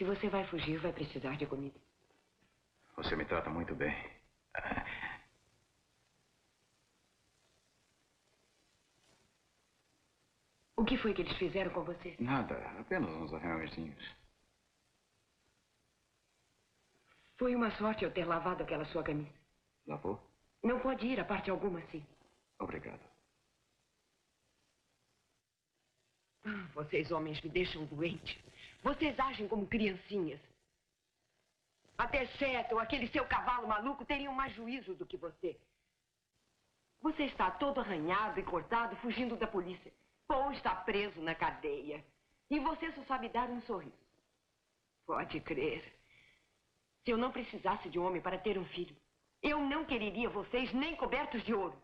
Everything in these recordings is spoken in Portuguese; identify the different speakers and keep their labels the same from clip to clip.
Speaker 1: Se você vai fugir, vai precisar de comida.
Speaker 2: Você me trata muito bem.
Speaker 1: O que foi que eles fizeram com você?
Speaker 2: Nada, apenas uns arranhõezinhos.
Speaker 1: Foi uma sorte eu ter lavado aquela sua camisa.
Speaker 2: Lavou?
Speaker 1: Não pode ir a parte alguma assim.
Speaker 2: Obrigado.
Speaker 1: Ah, vocês homens me deixam doente. Vocês agem como criancinhas. Até Seto, aquele seu cavalo maluco, teriam mais juízo do que você. Você está todo arranhado e cortado, fugindo da polícia. Paul está preso na cadeia. E você só sabe dar um sorriso. Pode crer. Se eu não precisasse de um homem para ter um filho, eu não quereria vocês nem cobertos de ouro.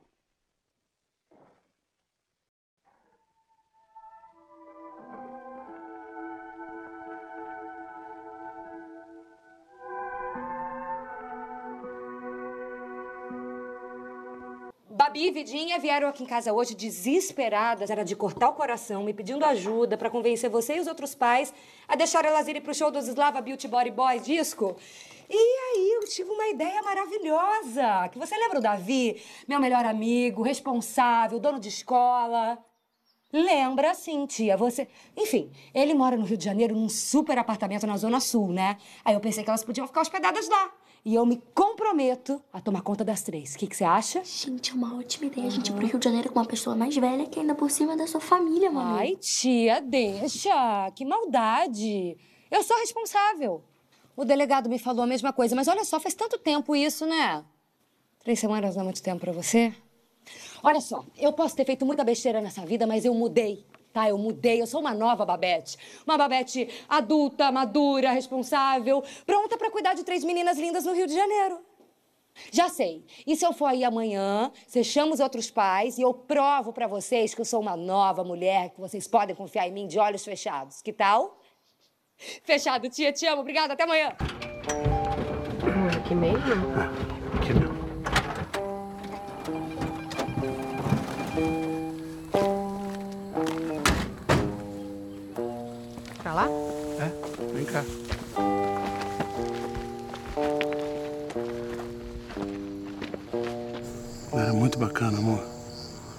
Speaker 3: Babi e Vidinha vieram aqui em casa hoje desesperadas. Era de cortar o coração, me pedindo ajuda para convencer você e os outros pais a deixar elas irem pro show dos Slava Beauty Body Boys disco. E aí eu tive uma ideia maravilhosa. Que você lembra o Davi? Meu melhor amigo, responsável, dono de escola. Lembra sim, tia. Você. Enfim, ele mora no Rio de Janeiro num super apartamento na Zona Sul, né? Aí eu pensei que elas podiam ficar hospedadas lá. E eu me comprometo a tomar conta das três. O que, que você acha?
Speaker 4: Gente, é uma ótima ideia a gente ir pro Rio de Janeiro com uma pessoa mais velha que ainda por cima é da sua família, mano.
Speaker 3: Ai, tia, deixa. Que maldade. Eu sou responsável. O delegado me falou a mesma coisa, mas olha só, faz tanto tempo isso, né? Três semanas não é muito tempo pra você? Olha só, eu posso ter feito muita besteira nessa vida, mas eu mudei, tá? Eu mudei, eu sou uma nova Babette. Uma Babette adulta, madura, responsável, pronta pra cuidar de três meninas lindas no Rio de Janeiro. Já sei. E se eu for aí amanhã, você chama os outros pais e eu provo pra vocês que eu sou uma nova mulher, que vocês podem confiar em mim de olhos fechados. Que tal? Fechado, tia, te amo. Obrigada, até amanhã.
Speaker 1: Aqui mesmo?
Speaker 5: Aqui não.
Speaker 1: Pra lá?
Speaker 5: É, vem cá. Era muito bacana, amor.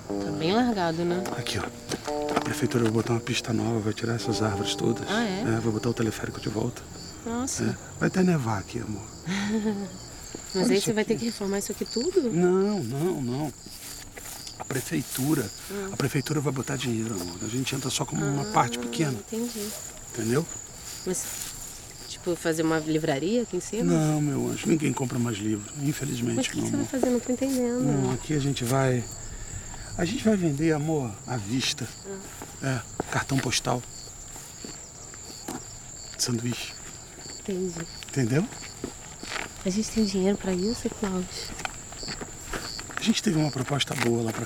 Speaker 6: Tá bem largado, né?
Speaker 5: Aqui, ó. A prefeitura vai botar uma pista nova, vai tirar essas árvores todas.
Speaker 6: Ah, é?
Speaker 5: vai botar o teleférico de volta.
Speaker 6: Nossa.
Speaker 5: É. Vai até nevar aqui, amor.
Speaker 6: Mas
Speaker 5: Olha
Speaker 6: aí você vai
Speaker 5: aqui.
Speaker 6: ter que reformar isso aqui tudo?
Speaker 5: Não, não, não. A prefeitura. A prefeitura vai botar dinheiro, amor. A gente entra só como uma parte pequena,
Speaker 6: Entendi.
Speaker 5: Entendeu?
Speaker 6: Mas, tipo, fazer uma livraria aqui em cima?
Speaker 5: Não, meu anjo, ninguém compra mais livro. Infelizmente,
Speaker 6: Mas o que, você vai fazer? Não tô entendendo.
Speaker 5: Não, aqui a gente vai. A gente vai vender, amor, à vista. É, cartão postal. Sanduíche.
Speaker 6: Entendi.
Speaker 5: Entendeu?
Speaker 6: A gente tem dinheiro pra isso, Cláudio?
Speaker 5: A gente teve uma proposta boa lá pra